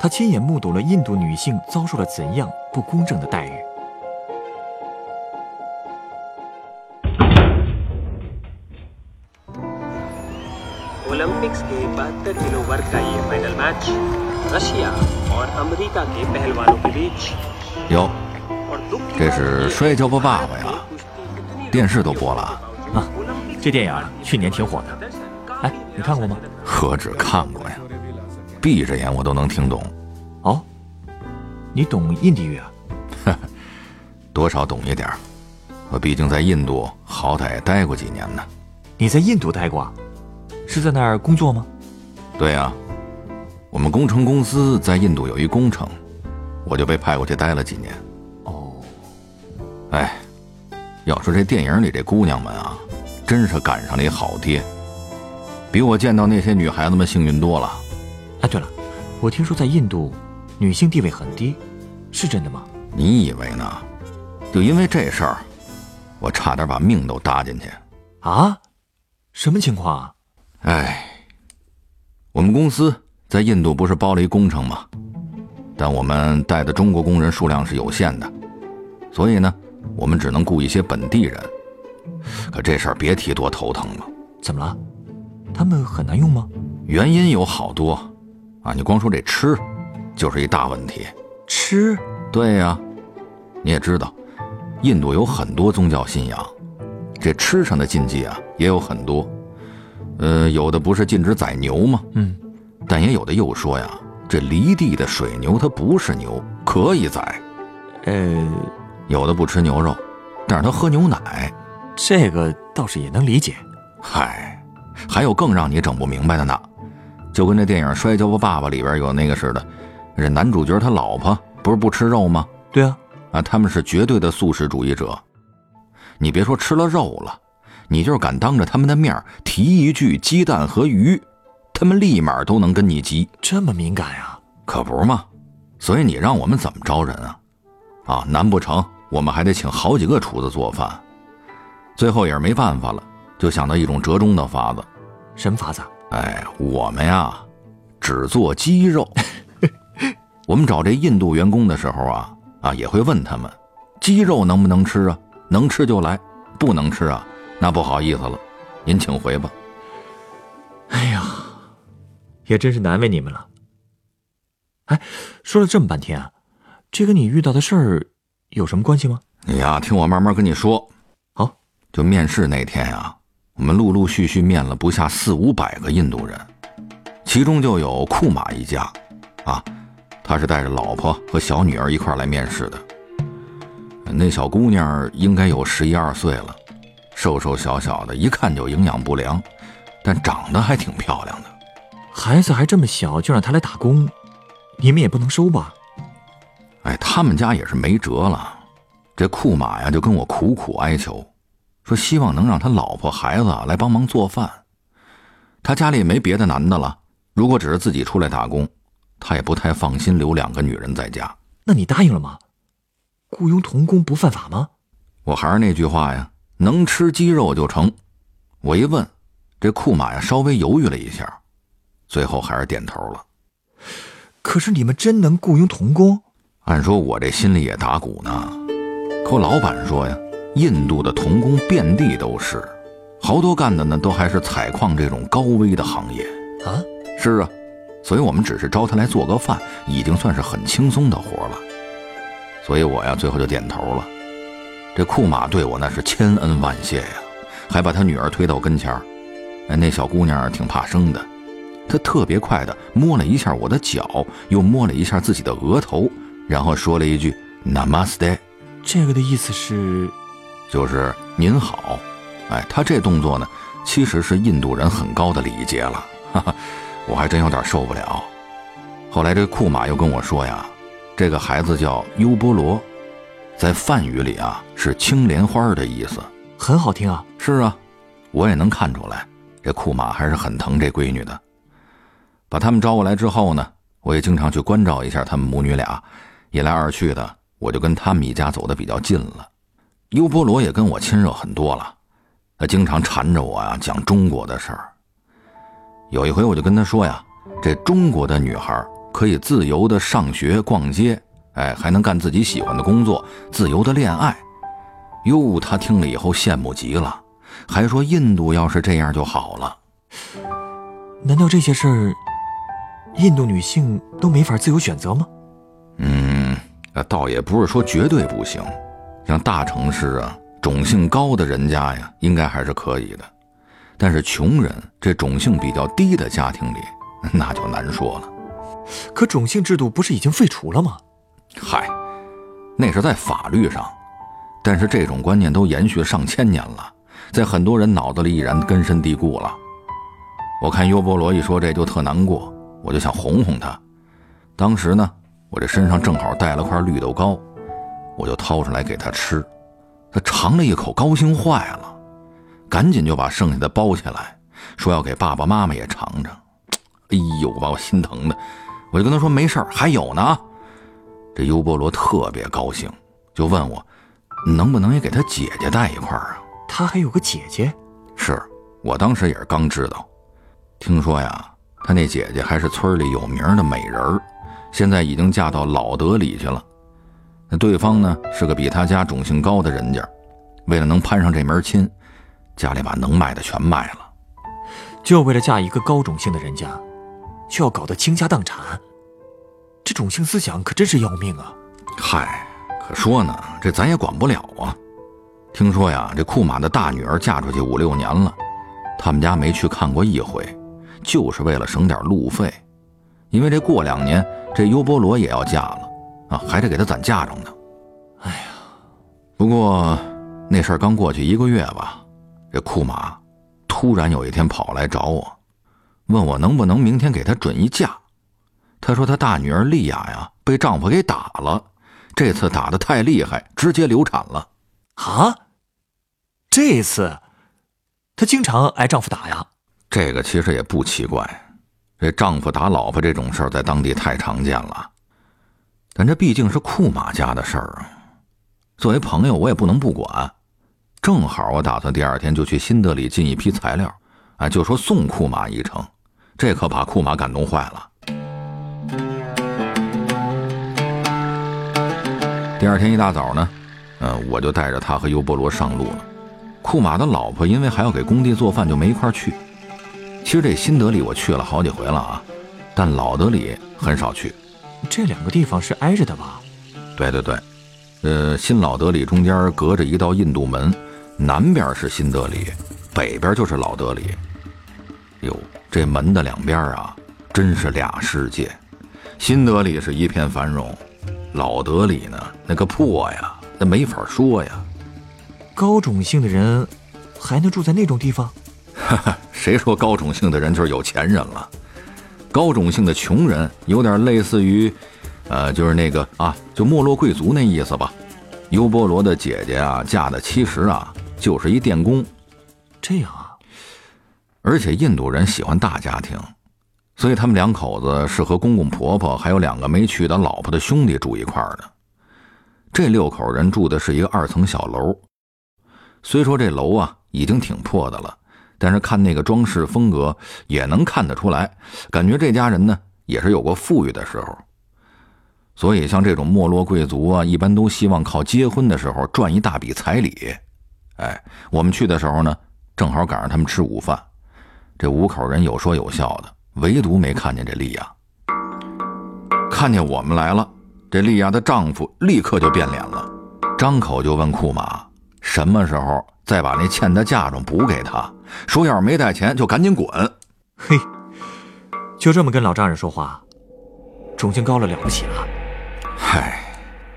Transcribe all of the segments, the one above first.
他亲眼目睹了印度女性遭受了怎样不公正的待遇。 ओलंपिक्स के बहत्तर किलो वर्ग का ये फाइनल मैच रशिया और अमेरिका के पहलवानों के बीच 哟， और दुख की 这是摔跤吧爸爸呀，电视都播了，啊，这电影啊去年挺火的。哎，你看过吗？何止看过呀， 闭着眼我都能听懂，哦，你懂印地语啊？多少懂一点儿。我毕竟在印度，好歹也待过几年呢。你在印度待过啊？是在那儿工作吗？对呀、我们工程公司在印度有一工程，我就被派过去待了几年。哦，哎，要说这电影里这姑娘们啊，真是赶上了一好爹，比我见到那些女孩子们幸运多了。哎，对了，我听说在印度，女性地位很低，是真的吗？你以为呢？就因为这事儿，我差点把命都搭进去。啊？什么情况啊？哎，我们公司在印度不是包了一工程吗？但我们带的中国工人数量是有限的，所以呢，我们只能雇一些本地人。可这事儿别提多头疼了，怎么了？他们很难用吗？原因有好多啊！你光说这吃，就是一大问题。吃？对呀、你也知道，印度有很多宗教信仰，这吃上的禁忌啊也有很多。呃，有的不是禁止宰牛吗？嗯，但也有的又说呀，这犁地的水牛它不是牛，可以宰。呃，有的不吃牛肉，但是他喝牛奶。这个倒是也能理解。嗨，还有更让你整不明白的呢，就跟这电影《摔跤吧，爸爸》里边有那个似的，这男主角他老婆不是不吃肉吗？对啊，啊，他们是绝对的素食主义者。你别说吃了肉了，你就是敢当着他们的面提一句鸡蛋和鱼，他们立马都能跟你急，这么敏感呀？可不嘛？所以你让我们怎么招人啊？啊，难不成我们还得请好几个厨子做饭？最后也是没办法了，就想到一种折中的法子。什么法子？哎，我们呀，只做鸡肉。我们找这印度员工的时候啊，啊也会问他们，鸡肉能不能吃啊？能吃就来，不能吃啊，那不好意思了，您请回吧。哎呀，也真是难为你们了。哎，说了这么半天啊，这跟你遇到的事儿有什么关系吗？你呀，听我慢慢跟你说。好，就面试那天呀，我们陆陆续续面了不下四五百个印度人，其中就有库马一家，啊，他是带着老婆和小女儿一块来面试的。那小姑娘应该有十一二岁了，瘦瘦小小的，一看就营养不良，但长得还挺漂亮的。孩子还这么小就让他来打工，你们也不能收吧？哎，他们家也是没辙了。这库马呀，就跟我苦苦哀求，说希望能让他老婆孩子啊来帮忙做饭。他家里也没别的男的了，如果只是自己出来打工，他也不太放心留两个女人在家。那你答应了吗？雇佣童工不犯法吗？我还是那句话呀，能吃鸡肉就成。我一问，这库马呀稍微犹豫了一下，最后还是点头了。可是你们真能雇佣童工？按说我这心里也打鼓呢，可我老板说呀，印度的童工遍地都是，好多干的呢都还是采矿这种高危的行业。啊？是啊，所以我们只是招他来做个饭，已经算是很轻松的活了。所以我呀，最后就点头了。这库马对我那是千恩万谢呀，还把他女儿推到跟前儿。哎，那小姑娘挺怕生的，她特别快的摸了一下我的脚，又摸了一下自己的额头，然后说了一句 “Namaste”，这个的意思是，就是您好。哎，他这动作呢，其实是印度人很高的礼节了。哈哈，我还真有点受不了。后来这库马又跟我说呀，这个孩子叫优波罗，在梵语里啊是青莲花的意思。很好听啊。是啊，我也能看出来，这库马还是很疼这闺女的。把他们招过来之后呢，我也经常去关照一下他们母女俩。一来二去的，我就跟他们一家走的比较近了。优波罗也跟我亲热很多了，他经常缠着我呀讲中国的事儿。有一回我就跟他说呀，这中国的女孩可以自由的上学、逛街，哎，还能干自己喜欢的工作，自由的恋爱。哟，他听了以后羡慕极了，还说印度要是这样就好了。难道这些事儿，印度女性都没法自由选择吗？嗯，倒也不是说绝对不行。像大城市啊，种姓高的人家呀，应该还是可以的。但是穷人这种姓比较低的家庭里，那就难说了。可种姓制度不是已经废除了吗？嗨，那是在法律上，但是这种观念都延续上千年了，在很多人脑子里已然根深蒂固了。我看优波罗一说这就特难过，我就想哄哄他。当时呢，我这身上正好带了块绿豆糕。我就掏出来给他吃，他尝了一口，高兴坏了，赶紧就把剩下的包起来，说要给爸爸妈妈也尝尝。哎呦，把我心疼的，我就跟他说没事儿还有呢。这优波罗特别高兴，就问我能不能也给他姐姐带一块儿啊？他还有个姐姐？是我当时也是刚知道，听说呀，他那姐姐还是村里有名的美人儿，现在已经嫁到老德里去了。那对方呢是个比他家种姓高的人家，为了能攀上这门亲，家里把能卖的全卖了，就为了嫁一个高种姓的人家，就要搞得倾家荡产，这种姓思想可真是要命啊！嗨，可说呢，这咱也管不了啊。听说呀，这库马的大女儿嫁出去五六年了，他们家没去看过一回，就是为了省点路费，因为这过两年这优波罗也要嫁了。啊，还得给他攒嫁妆呢。哎呀，不过那事儿刚过去一个月吧，这库马突然有一天跑来找我，问我能不能明天给他准一假。他说他大女儿丽雅呀被丈夫给打了，这次打的太厉害，直接流产了。啊，这次她经常挨丈夫打呀？这个其实也不奇怪，这丈夫打老婆这种事儿在当地太常见了。但这毕竟是库马家的事儿啊，作为朋友，我也不能不管。正好我打算第二天就去新德里进一批材料，啊，就说送库马一程，这可把库马感动坏了。第二天一大早呢，嗯，我就带着他和尤波罗上路了。库马的老婆因为还要给工地做饭，就没一块去。其实这新德里我去了好几回了啊，但老德里很少去。这两个地方是挨着的吧？对对对，呃，新老德里中间隔着一道印度门，南边是新德里，北边就是老德里。哟，这门的两边啊，真是俩世界。新德里是一片繁荣，老德里呢，那个破呀，那没法说呀。高种姓的人还能住在那种地方？哈哈，谁说高种姓的人就是有钱人了？高种姓的穷人有点类似于，呃，就是那个啊，就没落贵族那意思吧。优波罗的姐姐啊，嫁的其实啊就是一电工。这样啊，而且印度人喜欢大家庭，所以他们两口子是和公公婆婆还有两个没娶的老婆的兄弟住一块儿的。这六口人住的是一个二层小楼，虽说这楼啊已经挺破的了。但是看那个装饰风格，也能看得出来，感觉这家人呢也是有过富裕的时候。所以像这种没落贵族啊，一般都希望靠结婚的时候赚一大笔彩礼。哎，我们去的时候呢，正好赶上他们吃午饭，这五口人有说有笑的，唯独没看见这丽亚。看见我们来了，这丽亚的丈夫立刻就变脸了，张口就问库马什么时候。再把那欠的嫁妆补给他，说要是没带钱就赶紧滚。嘿，就这么跟老丈人说话，种姓高了了不起了？嗨，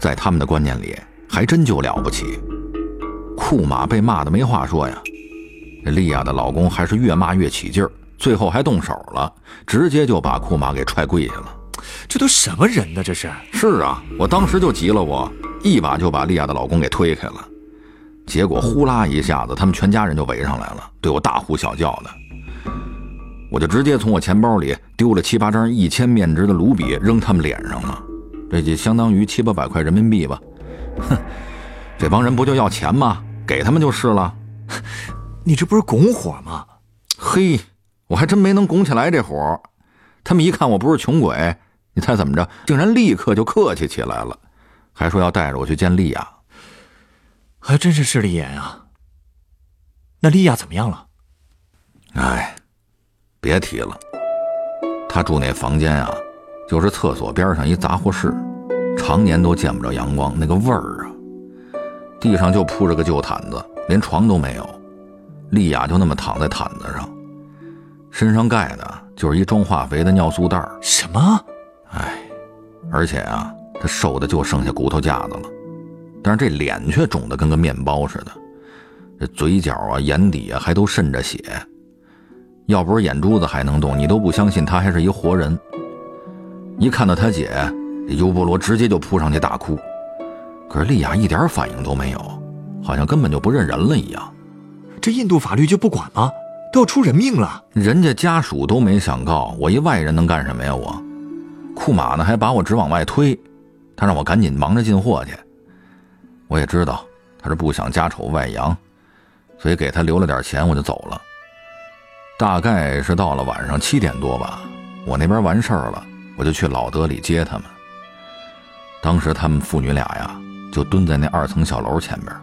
在他们的观念里，还真就了不起。库马被骂的没话说呀，这莉亚的老公还是越骂越起劲儿，最后还动手了，直接就把库马给踹跪下了。这都什么人呢？这是？是啊，我当时就急了，我一把就把莉亚的老公给推开了，结果呼啦一下子，他们全家人就围上来了，对我大呼小叫的。我就直接从我钱包里丢了七八张一千面值的卢比扔他们脸上了，这就相当于七八百块人民币吧。哼，这帮人不就要钱吗？给他们就是了。你这不是拱火吗？嘿，我还真没能拱起来这火。他们一看我不是穷鬼，你猜怎么着？竟然立刻就客气起来了，还说要带着我去见莉亚。还真是势利眼啊。那莉亚怎么样了？哎。别提了，她住那房间啊，就是厕所边上一杂货室，常年都见不着阳光，那个味儿啊。地上就铺着个旧毯子，连床都没有。丽亚就那么躺在毯子上，身上盖的就是一装化肥的尿素袋什么？哎，而且啊，她瘦的就剩下骨头架子了，但是这脸却肿得跟个面包似的，这嘴角啊、眼底啊还都渗着血。要不是眼珠子还能动，你都不相信他还是一活人。一看到他姐，尤波罗直接就扑上去大哭。可是丽亚一点反应都没有，好像根本就不认人了一样。这印度法律就不管吗？都要出人命了，人家家属都没想告我，一外人能干什么呀？我，库马呢还把我直往外推，他让我赶紧忙着进货去。我也知道他是不想家丑外扬，所以给他留了点钱，我就走了。大概是到了晚上七点多吧，我那边完事儿了，我就去老德里接他们。当时他们父女俩呀，就蹲在那二层小楼前边，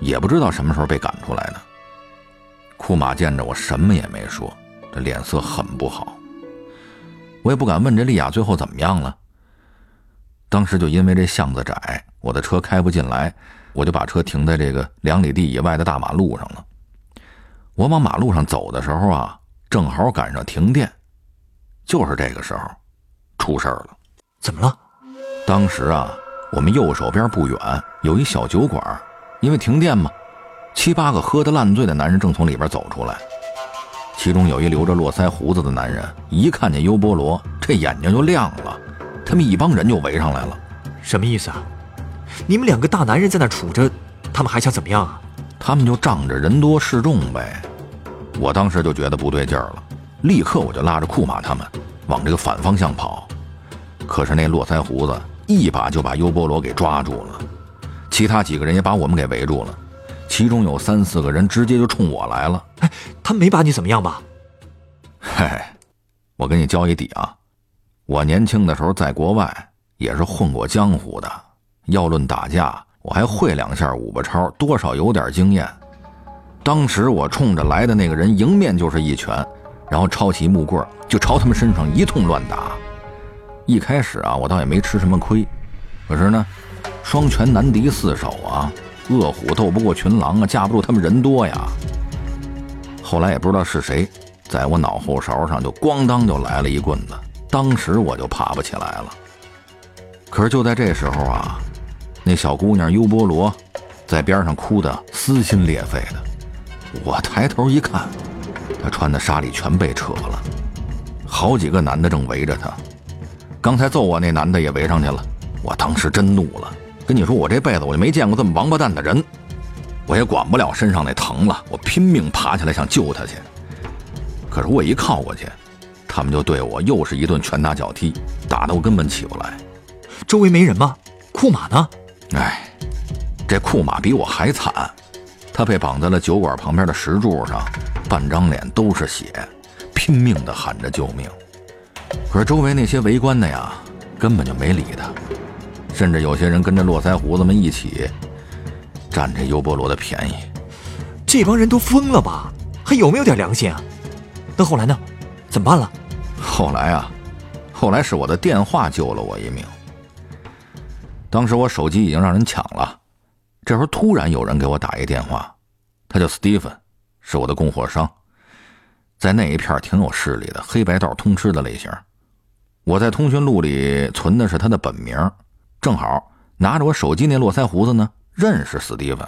也不知道什么时候被赶出来的。库马见着我什么也没说，这脸色很不好。我也不敢问这丽亚最后怎么样了。当时就因为这巷子窄，我的车开不进来，我就把车停在这个两里地以外的大马路上了。我往马路上走的时候啊，正好赶上停电，就是这个时候，出事儿了。怎么了？当时啊，我们右手边不远有一小酒馆，因为停电嘛，七八个喝得烂醉的男人正从里边走出来，其中有一留着络腮胡子的男人，一看见优波罗，这眼睛就亮了，他们一帮人就围上来了。什么意思啊？你们两个大男人在那杵着，他们还想怎么样啊？他们就仗着人多势众呗。我当时就觉得不对劲儿了，立刻我就拉着库马他们往这个反方向跑。可是那络腮胡子一把就把优波罗给抓住了，其他几个人也把我们给围住了，其中有三四个人直接就冲我来了。哎，他没把你怎么样吧？嘿，我跟你交一底啊，我年轻的时候在国外也是混过江湖的，要论打架，我还会两下五八超，多少有点经验。当时我冲着来的那个人迎面就是一拳，然后抄起木棍就朝他们身上一通乱打。一开始啊，我倒也没吃什么亏，可是呢，双拳难敌四手啊，饿虎斗不过群狼啊，架不住他们人多呀。后来也不知道是谁，在我脑后勺上就咣当就来了一棍子，当时我就爬不起来了。可是就在这时候啊，那小姑娘优波罗在边上哭得撕心裂肺的。我抬头一看，她穿的纱里全被扯了，好几个男的正围着她。刚才揍我那男的也围上去了。我当时真怒了，跟你说，我这辈子我就没见过这么王八蛋的人。我也管不了身上那疼了，我拼命爬起来想救他去。可是我一靠过去，他们就对我又是一顿拳打脚踢，打得我根本起不来。周围没人吗？库马呢？哎，这库马比我还惨。他被绑在了酒馆旁边的石柱上，半张脸都是血，拼命地喊着救命。可是周围那些围观的呀，根本就没理他，甚至有些人跟着络腮胡子们一起占这优波罗的便宜。这帮人都疯了吧？还有没有点良心啊？那后来呢？怎么办了？后来啊，后来是我的电话救了我一命。当时我手机已经让人抢了。这时候突然有人给我打一电话，他叫斯蒂芬，是我的供货商，在那一片挺有势力的，黑白道通吃的类型。我在通讯录里存的是他的本名，正好拿着我手机那络腮胡子呢，认识斯蒂芬，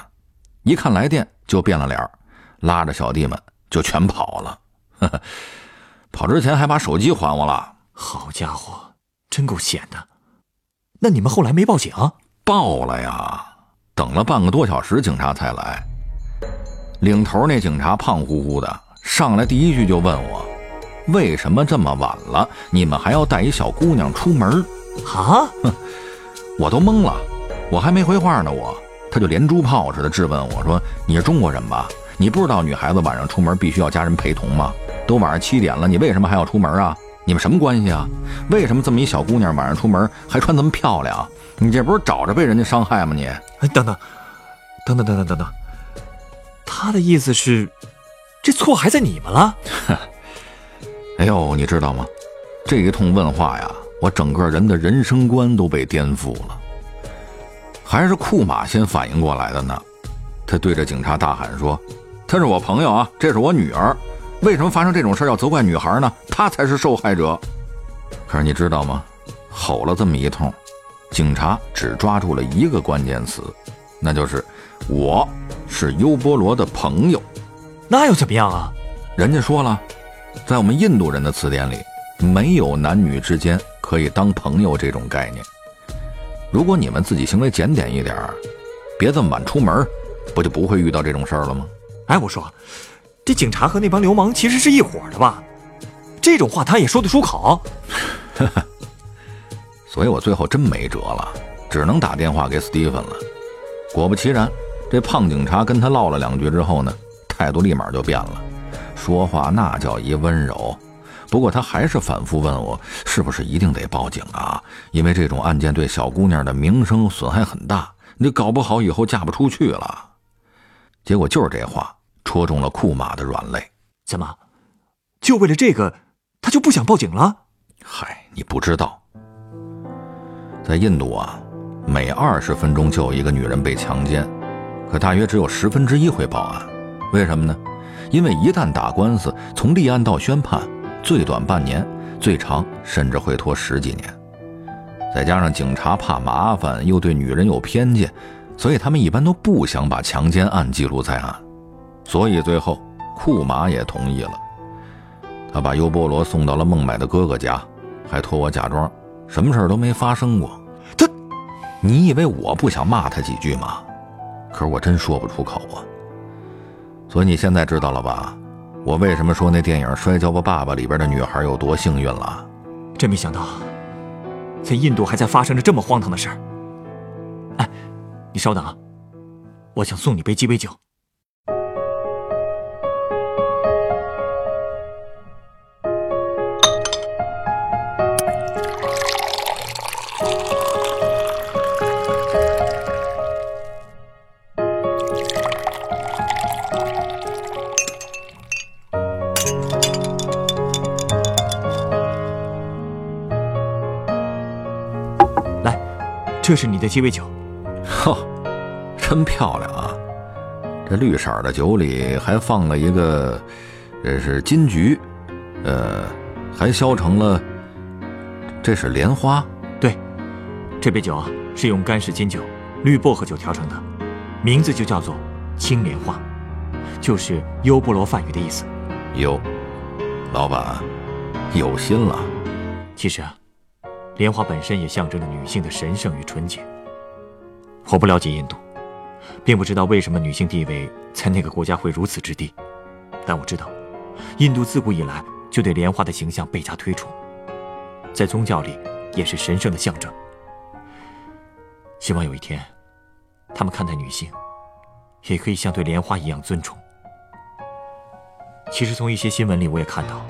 一看来电就变了脸，拉着小弟们就全跑了。跑之前还把手机还我了。好家伙，真够险的。那你们后来没报警？报了呀，等了半个多小时，警察才来。领头那警察胖乎乎的，上来第一句就问我：“为什么这么晚了，你们还要带一小姑娘出门？”啊！哼，我都懵了，我还没回话呢，我他就连珠炮似的质问我说：“你是中国人吧？你不知道女孩子晚上出门必须要家人陪同吗？都晚上七点了，你为什么还要出门啊？你们什么关系啊？为什么这么一小姑娘晚上出门还穿这么漂亮？你这不是找着被人家伤害吗？你……哎，等等，等等，等等，等等。”他的意思是，这错还在你们了。哎呦，你知道吗？这一通问话呀，我整个人的人生观都被颠覆了。还是库马先反应过来的呢。他对着警察大喊说：“他是我朋友啊，这是我女儿。为什么发生这种事要责怪女孩呢？她才是受害者。”可是你知道吗？吼了这么一通，警察只抓住了一个关键词，那就是我。是优波罗的朋友，那又怎么样啊？人家说了，在我们印度人的词典里，没有男女之间可以当朋友这种概念。如果你们自己行为检点一点，别这么晚出门，不就不会遇到这种事儿了吗？哎，我说，这警察和那帮流氓其实是一伙的吧？这种话他也说得出口？所以我最后真没辙了，只能打电话给斯蒂芬了。果不其然。这胖警察跟他唠了两句之后呢，态度立马就变了，说话那叫一温柔。不过他还是反复问我，是不是一定得报警啊？因为这种案件对小姑娘的名声损害很大，你搞不好以后嫁不出去了。结果就是这话戳中了库马的软肋。怎么，就为了这个，他就不想报警了？嗨，你不知道，在印度啊，每二十分钟就有一个女人被强奸。可大约只有十分之一会报案，为什么呢？因为一旦打官司，从立案到宣判，最短半年，最长甚至会拖十几年。再加上警察怕麻烦，又对女人有偏见，所以他们一般都不想把强奸案记录在案。所以最后，库马也同意了。他把优波罗送到了孟买的哥哥家，还托我假装什么事儿都没发生过。他，你以为我不想骂他几句吗？可是我真说不出口啊，所以你现在知道了吧？我为什么说那电影《摔跤吧，爸爸》里边的女孩有多幸运了？真没想到，在印度还在发生着这么荒唐的事儿。哎，你稍等啊，我想送你杯鸡尾酒。这是你的鸡尾酒，呵，真漂亮啊！这绿色的酒里还放了一个，这是金桔，呃，还削成了，这是莲花。对，这杯酒啊是用干式金酒、绿薄荷酒调成的，名字就叫做青莲花，就是优波罗梵语的意思。有，老板有心了。其实啊。莲花本身也象征着女性的神圣与纯洁。我不了解印度，并不知道为什么女性地位在那个国家会如此之低，但我知道，印度自古以来就对莲花的形象倍加推崇，在宗教里也是神圣的象征。希望有一天，他们看待女性，也可以像对莲花一样尊崇。其实从一些新闻里我也看到，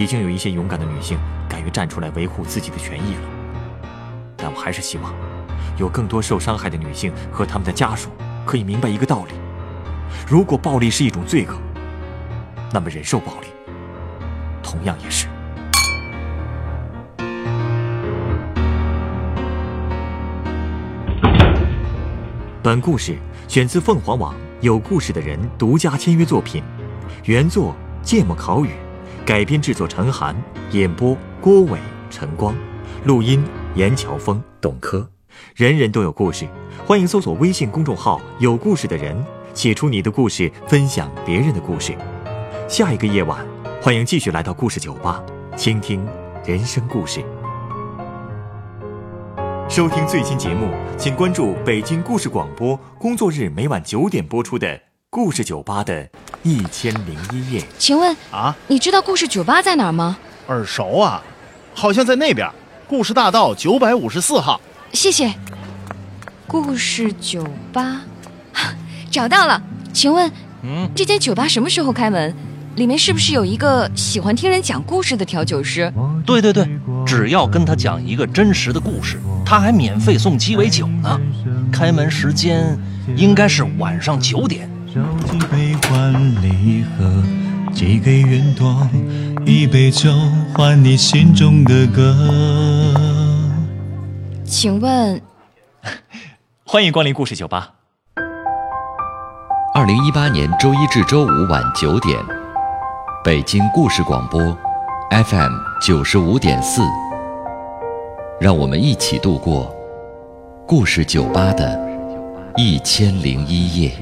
已经有一些勇敢的女性。敢于站出来维护自己的权益了，但我还是希望，有更多受伤害的女性和他们的家属可以明白一个道理：如果暴力是一种罪恶，那么忍受暴力同样也是。本故事选自凤凰网有故事的人独家签约作品，原作芥末烤语，改编制作陈寒，演播。郭伟、陈光，录音严乔峰、董珂，人人都有故事，欢迎搜索微信公众号“有故事的人”，写出你的故事，分享别人的故事。下一个夜晚，欢迎继续来到故事酒吧，倾听人生故事。收听最新节目，请关注北京故事广播，工作日每晚九点播出的《故事酒吧的一千零一夜》。请问啊，你知道故事酒吧在哪儿吗？耳熟啊，好像在那边，故事大道九百五十四号。谢谢。故事酒吧，找到了。请问，嗯，这间酒吧什么时候开门？里面是不是有一个喜欢听人讲故事的调酒师？对对对，只要跟他讲一个真实的故事，他还免费送鸡尾酒呢。开门时间应该是晚上九点。烧几杯换离合，寄给云朵，一杯酒换你心中的歌。请问，欢迎光临故事酒吧。二零一八年周一至周五晚九点，北京故事广播，FM 九十五点四。让我们一起度过故事酒吧的一千零一夜。